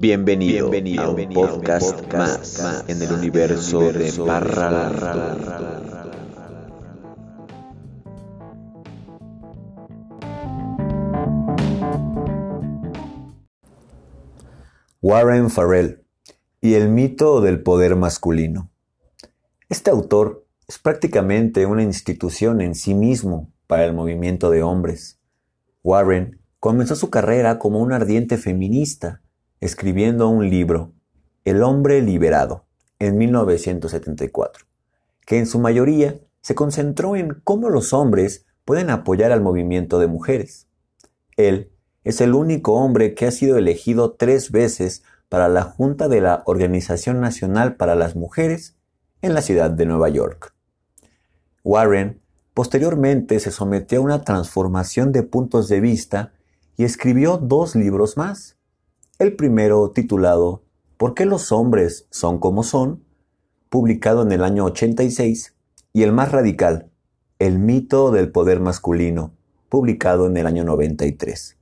Bienvenido, Bienvenido a un podcast, podcast más, en el universo, de Barra Warren Farrell y el mito del poder masculino. Este autor es prácticamente una institución en sí mismo para el movimiento de hombres. Warren comenzó su carrera como un ardiente feminista, escribiendo un libro, El hombre liberado, en 1974, que en su mayoría se concentró en cómo los hombres pueden apoyar al movimiento de mujeres. Él es el único hombre que ha sido elegido tres veces para la Junta de la Organización Nacional para las Mujeres en la ciudad de Nueva York. Warren posteriormente se sometió a una transformación de puntos de vista y escribió dos libros más. El primero titulado ¿Por qué los hombres son como son? publicado en el año 86, y el más radical, El mito del poder masculino, publicado en el año 93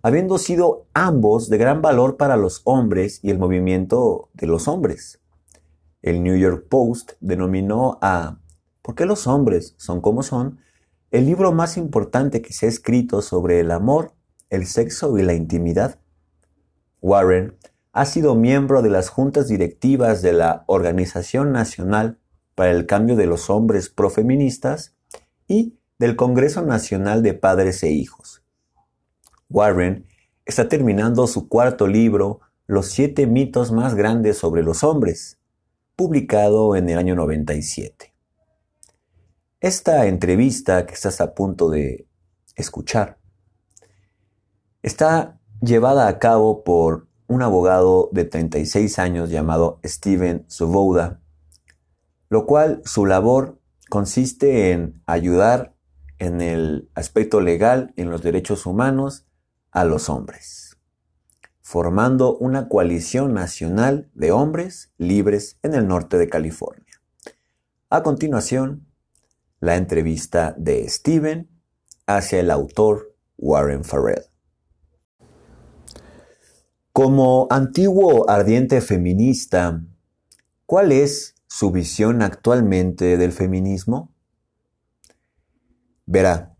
habiendo sido ambos de gran valor para los hombres y el movimiento de los hombres. El New York Post denominó a ¿Por qué los hombres son como son? el libro más importante que se ha escrito sobre el amor, el sexo y la intimidad. Warren ha sido miembro de las juntas directivas de la Organización Nacional para el Cambio de los Hombres Profeministas y del Congreso Nacional de Padres e Hijos. Warren está terminando su cuarto libro, Los siete mitos más grandes sobre los hombres, publicado en el año 97. Esta entrevista que estás a punto de escuchar está llevada a cabo por un abogado de 36 años llamado Steven Svoboda, lo cual su labor consiste en ayudar en el aspecto legal, en los derechos humanos a los hombres, formando una coalición nacional de hombres libres en el norte de California. A continuación, la entrevista de Steven hacia el autor Warren Farrell. Como antiguo ardiente feminista, ¿cuál es su visión actualmente del feminismo? Verá,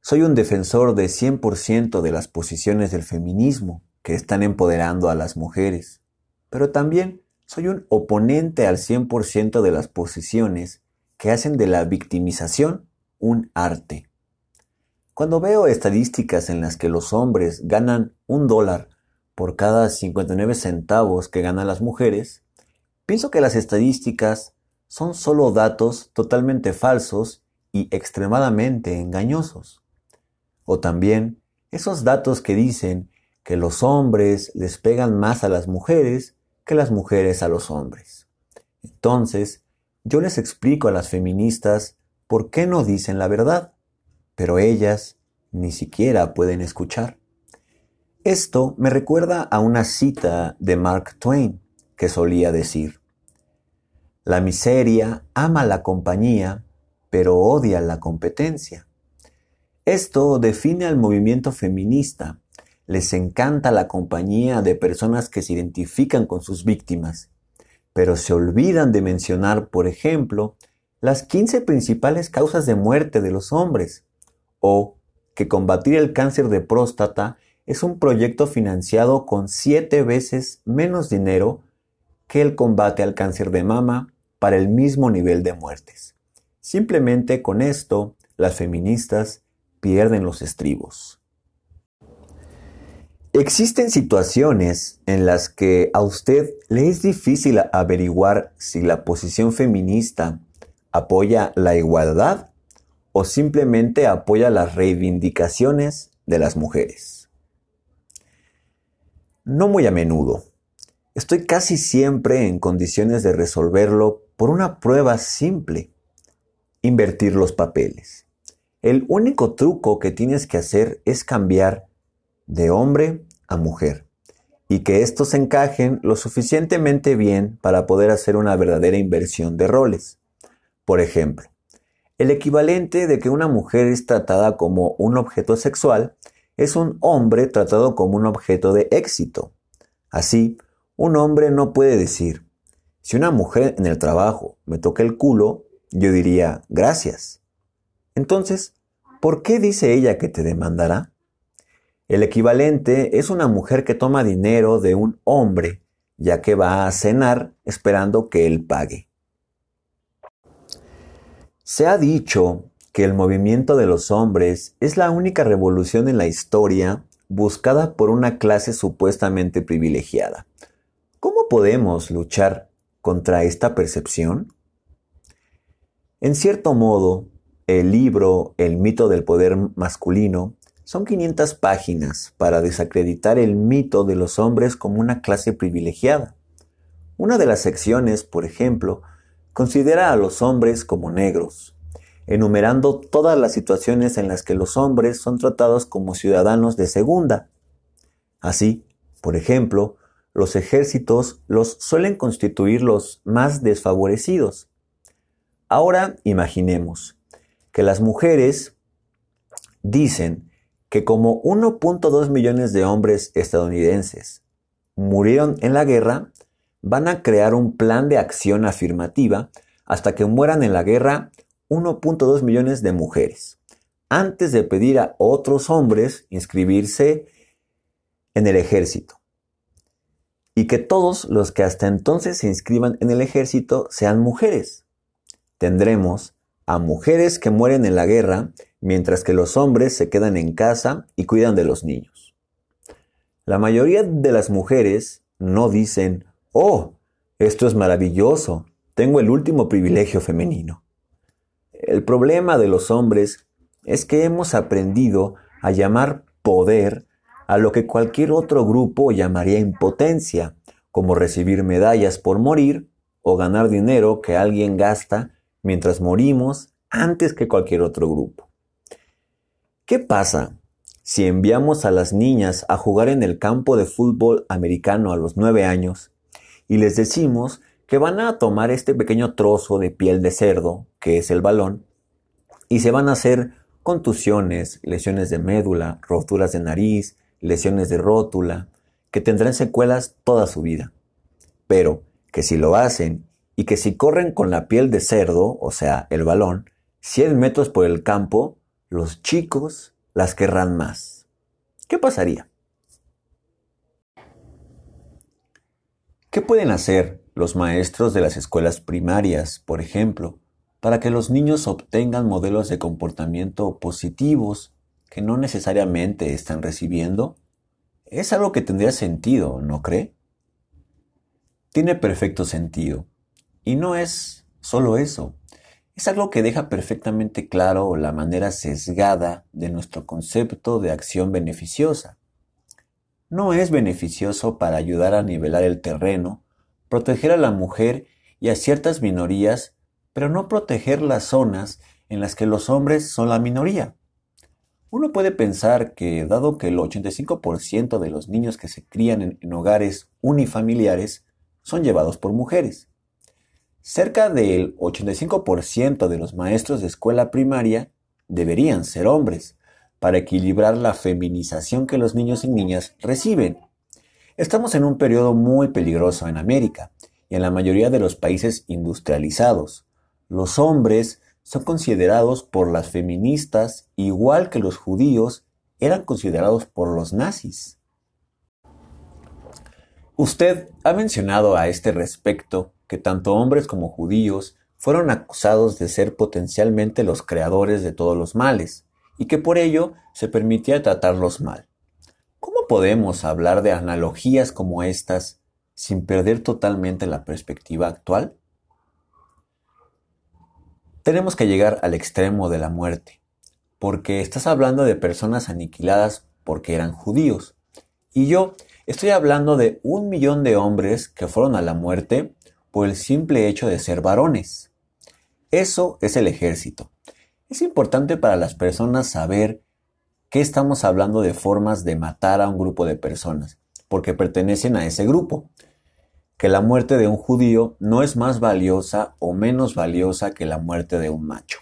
soy un defensor de 100% de las posiciones del feminismo que están empoderando a las mujeres, pero también soy un oponente al 100% de las posiciones que hacen de la victimización un arte. Cuando veo estadísticas en las que los hombres ganan un dólar por cada 59 centavos que ganan las mujeres, pienso que las estadísticas son solo datos totalmente falsos y extremadamente engañosos. O también esos datos que dicen que los hombres les pegan más a las mujeres que las mujeres a los hombres. Entonces, yo les explico a las feministas por qué no dicen la verdad, pero ellas ni siquiera pueden escuchar. Esto me recuerda a una cita de Mark Twain que solía decir, La miseria ama la compañía, pero odia la competencia. Esto define al movimiento feminista. Les encanta la compañía de personas que se identifican con sus víctimas, pero se olvidan de mencionar, por ejemplo, las 15 principales causas de muerte de los hombres, o que combatir el cáncer de próstata es un proyecto financiado con siete veces menos dinero que el combate al cáncer de mama para el mismo nivel de muertes. Simplemente con esto, las feministas pierden los estribos. Existen situaciones en las que a usted le es difícil averiguar si la posición feminista apoya la igualdad o simplemente apoya las reivindicaciones de las mujeres. No muy a menudo. Estoy casi siempre en condiciones de resolverlo por una prueba simple. Invertir los papeles. El único truco que tienes que hacer es cambiar de hombre a mujer y que estos encajen lo suficientemente bien para poder hacer una verdadera inversión de roles. Por ejemplo, el equivalente de que una mujer es tratada como un objeto sexual es un hombre tratado como un objeto de éxito. Así, un hombre no puede decir, si una mujer en el trabajo me toca el culo, yo diría, gracias. Entonces, ¿por qué dice ella que te demandará? El equivalente es una mujer que toma dinero de un hombre, ya que va a cenar esperando que él pague. Se ha dicho que el movimiento de los hombres es la única revolución en la historia buscada por una clase supuestamente privilegiada. ¿Cómo podemos luchar contra esta percepción? En cierto modo, el libro El mito del poder masculino son 500 páginas para desacreditar el mito de los hombres como una clase privilegiada. Una de las secciones, por ejemplo, considera a los hombres como negros, enumerando todas las situaciones en las que los hombres son tratados como ciudadanos de segunda. Así, por ejemplo, los ejércitos los suelen constituir los más desfavorecidos. Ahora imaginemos que las mujeres dicen que como 1.2 millones de hombres estadounidenses murieron en la guerra, van a crear un plan de acción afirmativa hasta que mueran en la guerra 1.2 millones de mujeres, antes de pedir a otros hombres inscribirse en el ejército. Y que todos los que hasta entonces se inscriban en el ejército sean mujeres. Tendremos a mujeres que mueren en la guerra mientras que los hombres se quedan en casa y cuidan de los niños. La mayoría de las mujeres no dicen, oh, esto es maravilloso, tengo el último privilegio femenino. El problema de los hombres es que hemos aprendido a llamar poder a lo que cualquier otro grupo llamaría impotencia, como recibir medallas por morir o ganar dinero que alguien gasta mientras morimos antes que cualquier otro grupo. ¿Qué pasa si enviamos a las niñas a jugar en el campo de fútbol americano a los nueve años y les decimos que van a tomar este pequeño trozo de piel de cerdo, que es el balón, y se van a hacer contusiones, lesiones de médula, roturas de nariz, lesiones de rótula, que tendrán secuelas toda su vida. Pero que si lo hacen y que si corren con la piel de cerdo, o sea, el balón, 100 metros por el campo, los chicos las querrán más. ¿Qué pasaría? ¿Qué pueden hacer los maestros de las escuelas primarias, por ejemplo, para que los niños obtengan modelos de comportamiento positivos que no necesariamente están recibiendo? Es algo que tendría sentido, ¿no cree? Tiene perfecto sentido. Y no es solo eso. Es algo que deja perfectamente claro la manera sesgada de nuestro concepto de acción beneficiosa. No es beneficioso para ayudar a nivelar el terreno proteger a la mujer y a ciertas minorías, pero no proteger las zonas en las que los hombres son la minoría. Uno puede pensar que, dado que el 85% de los niños que se crían en, hogares unifamiliares son llevados por mujeres, cerca del 85% de los maestros de escuela primaria deberían ser hombres, para equilibrar la feminización que los niños y niñas reciben. Estamos en un periodo muy peligroso en América y en la mayoría de los países industrializados. Los hombres son considerados por las feministas igual que los judíos eran considerados por los nazis. Usted ha mencionado a este respecto que tanto hombres como judíos fueron acusados de ser potencialmente los creadores de todos los males, y que por ello se permitía tratarlos mal podemos hablar de analogías como estas sin perder totalmente la perspectiva actual? Tenemos que llegar al extremo de la muerte, porque estás hablando de personas aniquiladas porque eran judíos, y yo estoy hablando de un millón de hombres que fueron a la muerte por el simple hecho de ser varones. Eso es el ejército. Es importante para las personas saber ¿Qué estamos hablando de formas de matar a un grupo de personas? Porque pertenecen a ese grupo. Que la muerte de un judío no es más valiosa o menos valiosa que la muerte de un macho.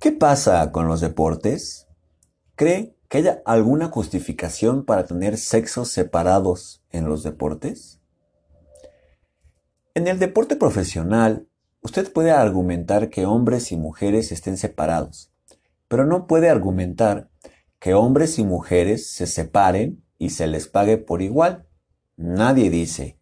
¿Qué pasa con los deportes? ¿Cree que haya alguna justificación para tener sexos separados en los deportes? En el deporte profesional, usted puede argumentar que hombres y mujeres estén separados, pero no puede argumentar que hombres y mujeres se separen y se les pague por igual. Nadie dice,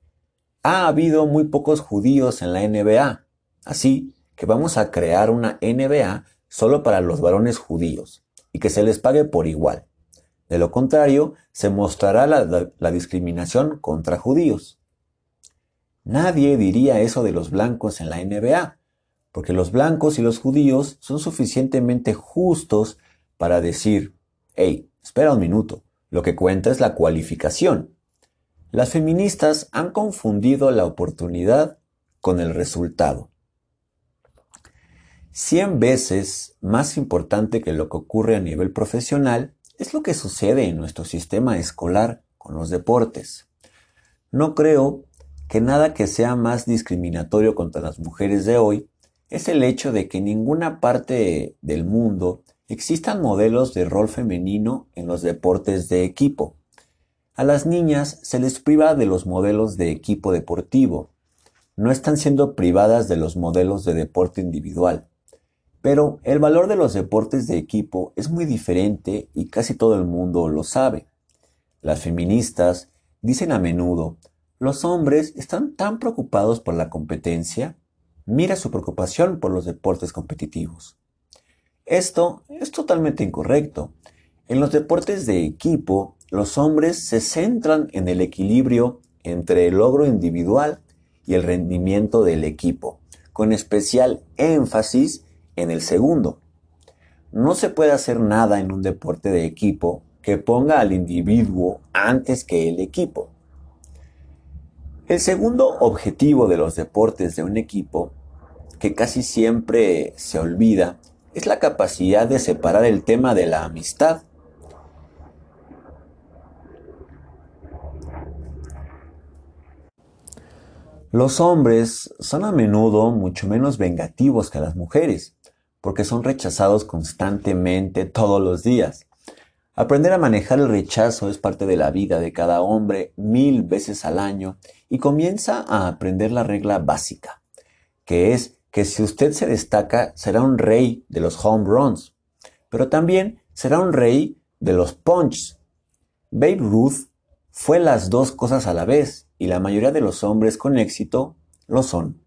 ha habido muy pocos judíos en la NBA, así que vamos a crear una NBA solo para los varones judíos y que se les pague por igual. De lo contrario, se mostrará la, discriminación contra judíos. Nadie diría eso de los blancos en la NBA, porque los blancos y los judíos son suficientemente justos para decir, hey, espera un minuto, lo que cuenta es la cualificación. Las feministas han confundido la oportunidad con el resultado. Cien veces más importante que lo que ocurre a nivel profesional es lo que sucede en nuestro sistema escolar con los deportes. No creo que nada que sea más discriminatorio contra las mujeres de hoy es el hecho de que en ninguna parte del mundo existan modelos de rol femenino en los deportes de equipo. A las niñas se les priva de los modelos de equipo deportivo. No están siendo privadas de los modelos de deporte individual. Pero el valor de los deportes de equipo es muy diferente y casi todo el mundo lo sabe. Las feministas dicen a menudo, los hombres están tan preocupados por la competencia, mira su preocupación por los deportes competitivos. Esto es totalmente incorrecto. En los deportes de equipo, los hombres se centran en el equilibrio entre el logro individual y el rendimiento del equipo, con especial énfasis en el segundo. No se puede hacer nada en un deporte de equipo que ponga al individuo antes que el equipo. El segundo objetivo de los deportes de un equipo, que casi siempre se olvida, es la capacidad de separar el tema de la amistad. Los hombres son a menudo mucho menos vengativos que las mujeres porque son rechazados constantemente todos los días. Aprender a manejar el rechazo es parte de la vida de cada hombre mil veces al año y comienza a aprender la regla básica, que es que si usted se destaca será un rey de los home runs, pero también será un rey de los punches. Babe Ruth fue las dos cosas a la vez y la mayoría de los hombres con éxito lo son.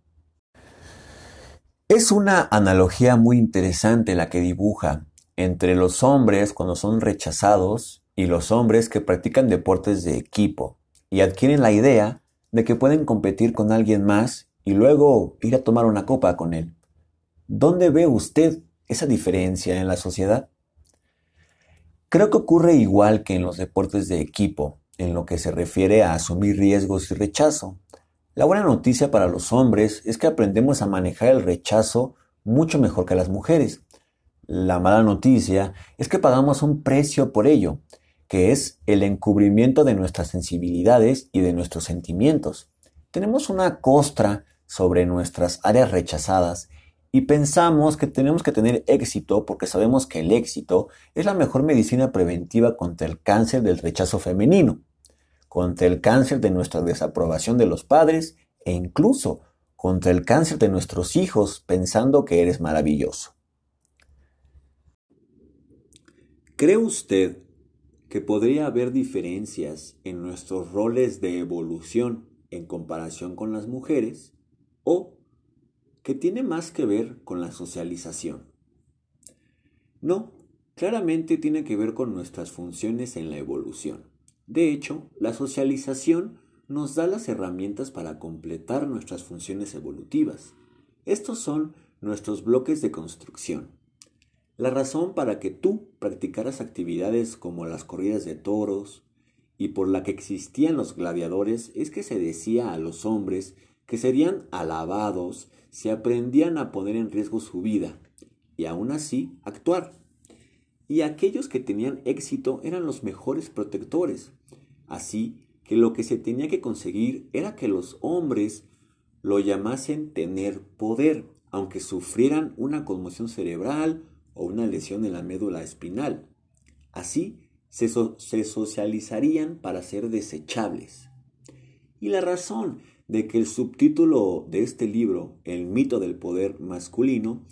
Es una analogía muy interesante la que dibuja entre los hombres cuando son rechazados y los hombres que practican deportes de equipo y adquieren la idea de que pueden competir con alguien más y luego ir a tomar una copa con él. ¿Dónde ve usted esa diferencia en la sociedad? Creo que ocurre igual que en los deportes de equipo, en lo que se refiere a asumir riesgos y rechazo. La buena noticia para los hombres es que aprendemos a manejar el rechazo mucho mejor que las mujeres. La mala noticia es que pagamos un precio por ello, que es el encubrimiento de nuestras sensibilidades y de nuestros sentimientos. Tenemos una costra sobre nuestras áreas rechazadas y pensamos que tenemos que tener éxito porque sabemos que el éxito es la mejor medicina preventiva contra el cáncer del rechazo femenino contra el cáncer de nuestra desaprobación de los padres e incluso contra el cáncer de nuestros hijos pensando que eres maravilloso. ¿Cree usted que podría haber diferencias en nuestros roles de evolución en comparación con las mujeres o que tiene más que ver con la socialización? No, claramente tiene que ver con nuestras funciones en la evolución. De hecho, la socialización nos da las herramientas para completar nuestras funciones evolutivas. Estos son nuestros bloques de construcción. La razón para que tú practicaras actividades como las corridas de toros y por la que existían los gladiadores es que se decía a los hombres que serían alabados si aprendían a poner en riesgo su vida y aún así actuar y aquellos que tenían éxito eran los mejores protectores. Así que lo que se tenía que conseguir era que los hombres lo llamasen tener poder, aunque sufrieran una conmoción cerebral o una lesión en la médula espinal. Así se, se socializarían para ser desechables. Y la razón de que el subtítulo de este libro, El mito del poder masculino,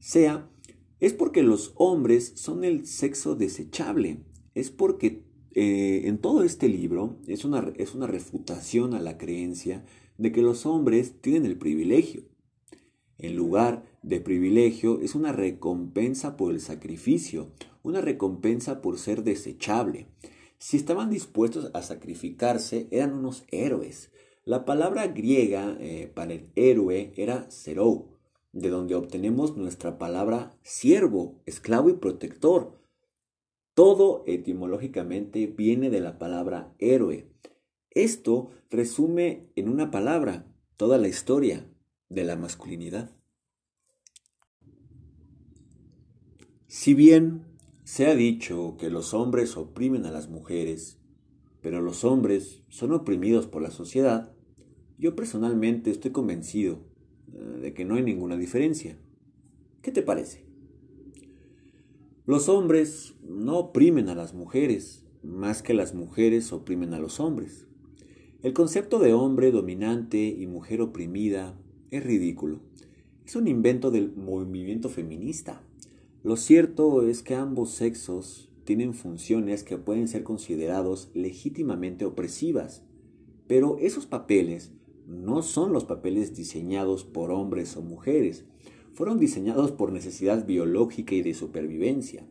sea, es porque los hombres son el sexo desechable. Es porque eh, en todo este libro es una, es una refutación a la creencia de que los hombres tienen el privilegio. En lugar de privilegio es una recompensa por el sacrificio, una recompensa por ser desechable. Si estaban dispuestos a sacrificarse, eran unos héroes. La palabra griega eh, para el héroe era serou, de donde obtenemos nuestra palabra siervo, esclavo y protector. Todo etimológicamente viene de la palabra héroe. Esto resume en una palabra toda la historia de la masculinidad. Si bien se ha dicho que los hombres oprimen a las mujeres, pero los hombres son oprimidos por la sociedad, yo personalmente estoy convencido eh, de que no hay ninguna diferencia. ¿Qué te parece? Los hombres no oprimen a las mujeres más que las mujeres oprimen a los hombres. El concepto de hombre dominante y mujer oprimida es ridículo. Es un invento del movimiento feminista. Lo cierto es que ambos sexos tienen funciones que pueden ser considerados legítimamente opresivas, pero esos papeles no son los papeles diseñados por hombres o mujeres, fueron diseñados por necesidad biológica y de supervivencia.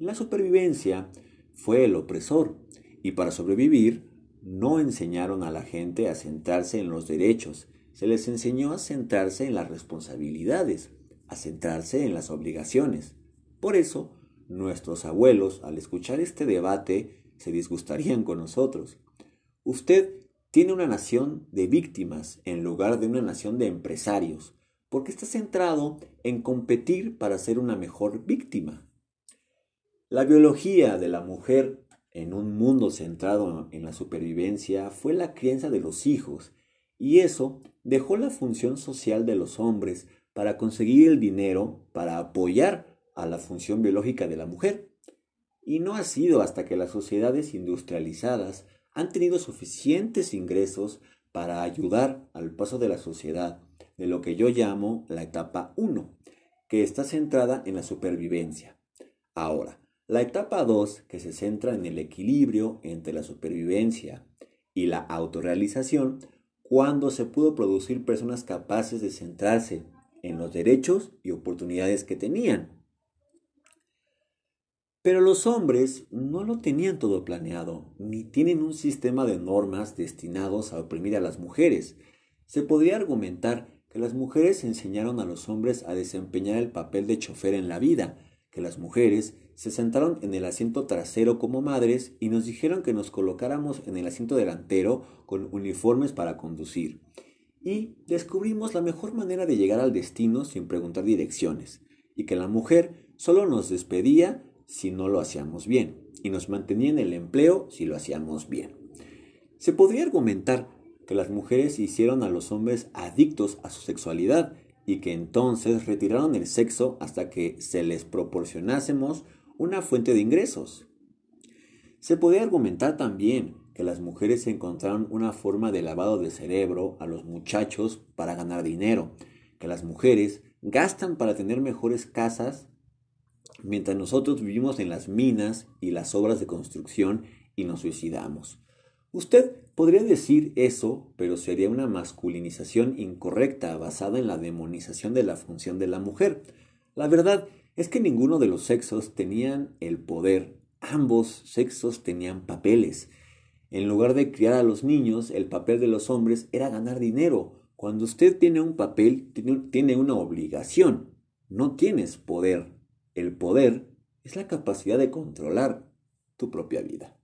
La supervivencia fue el opresor, y para sobrevivir no enseñaron a la gente a centrarse en los derechos, se les enseñó a centrarse en las responsabilidades, a centrarse en las obligaciones. Por eso, nuestros abuelos, al escuchar este debate, se disgustarían con nosotros. Usted tiene una nación de víctimas en lugar de una nación de empresarios, porque está centrado en competir para ser una mejor víctima. La biología de la mujer en un mundo centrado en la supervivencia fue la crianza de los hijos, y eso dejó la función social de los hombres para conseguir el dinero para apoyar a la función biológica de la mujer. Y no ha sido hasta que las sociedades industrializadas han tenido suficientes ingresos para ayudar al paso de la sociedad de lo que yo llamo la etapa 1, que está centrada en la supervivencia. Ahora, la etapa 2, que se centra en el equilibrio entre la supervivencia y la autorrealización, cuando se pudo producir personas capaces de centrarse en los derechos y oportunidades que tenían, pero los hombres no lo tenían todo planeado, ni tienen un sistema de normas destinados a oprimir a las mujeres. Se podría argumentar que las mujeres enseñaron a los hombres a desempeñar el papel de chofer en la vida, que las mujeres se sentaron en el asiento trasero como madres y nos dijeron que nos colocáramos en el asiento delantero con uniformes para conducir. Y descubrimos la mejor manera de llegar al destino sin preguntar direcciones, y que la mujer solo nos despedía si no lo hacíamos bien y nos mantenía en el empleo si lo hacíamos bien. Se podría argumentar que las mujeres hicieron a los hombres adictos a su sexualidad y que entonces retiraron el sexo hasta que se les proporcionásemos una fuente de ingresos. Se podría argumentar también que las mujeres encontraron una forma de lavado de cerebro a los muchachos para ganar dinero, que las mujeres gastan para tener mejores casas mientras nosotros vivimos en las minas y las obras de construcción y nos suicidamos. Usted podría decir eso, pero sería una masculinización incorrecta basada en la demonización de la función de la mujer. La verdad es que ninguno de los sexos tenían el poder, ambos sexos tenían papeles. En lugar de criar a los niños, el papel de los hombres era ganar dinero. Cuando usted tiene un papel, tiene una obligación, no tienes poder. El poder es la capacidad de controlar tu propia vida.